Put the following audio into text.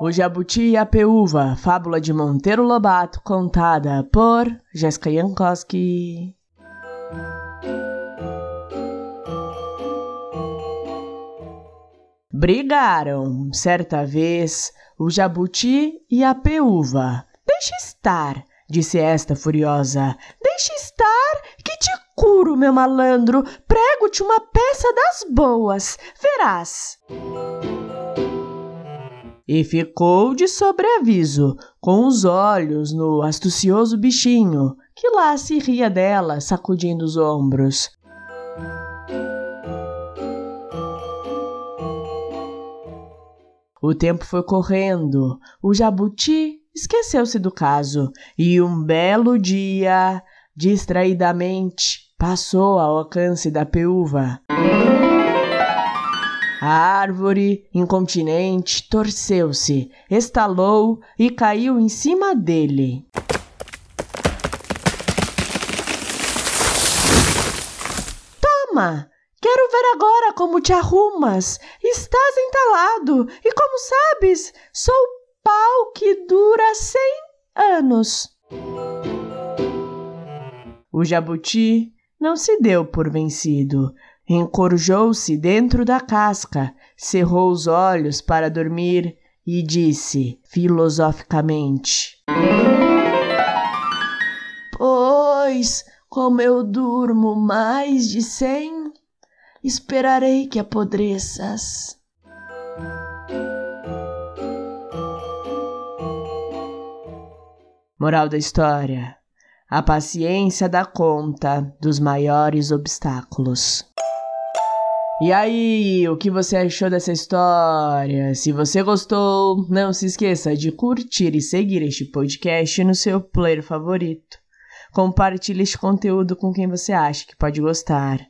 O Jabuti e a Peúva, fábula de Monteiro Lobato, contada por Jéssica Jankowski. Brigaram, certa vez, o Jabuti e a Peúva. Deixa estar, disse esta furiosa. Deixa estar, que te curo, meu malandro. Prego-te uma peça das boas, verás e ficou de sobreaviso, com os olhos no astucioso bichinho, que lá se ria dela, sacudindo os ombros. O tempo foi correndo, o jabuti esqueceu-se do caso, e um belo dia, distraidamente, passou ao alcance da peúva. A árvore, incontinente, torceu-se, estalou e caiu em cima dele. Toma! Quero ver agora como te arrumas. Estás entalado e, como sabes, sou pau que dura cem anos. O jabuti não se deu por vencido encorjou-se dentro da casca, cerrou os olhos para dormir e disse filosoficamente: Pois, como eu durmo mais de cem, esperarei que apodreças. Moral da história: a paciência dá conta dos maiores obstáculos. E aí, o que você achou dessa história? Se você gostou, não se esqueça de curtir e seguir este podcast no seu player favorito. Compartilhe este conteúdo com quem você acha que pode gostar.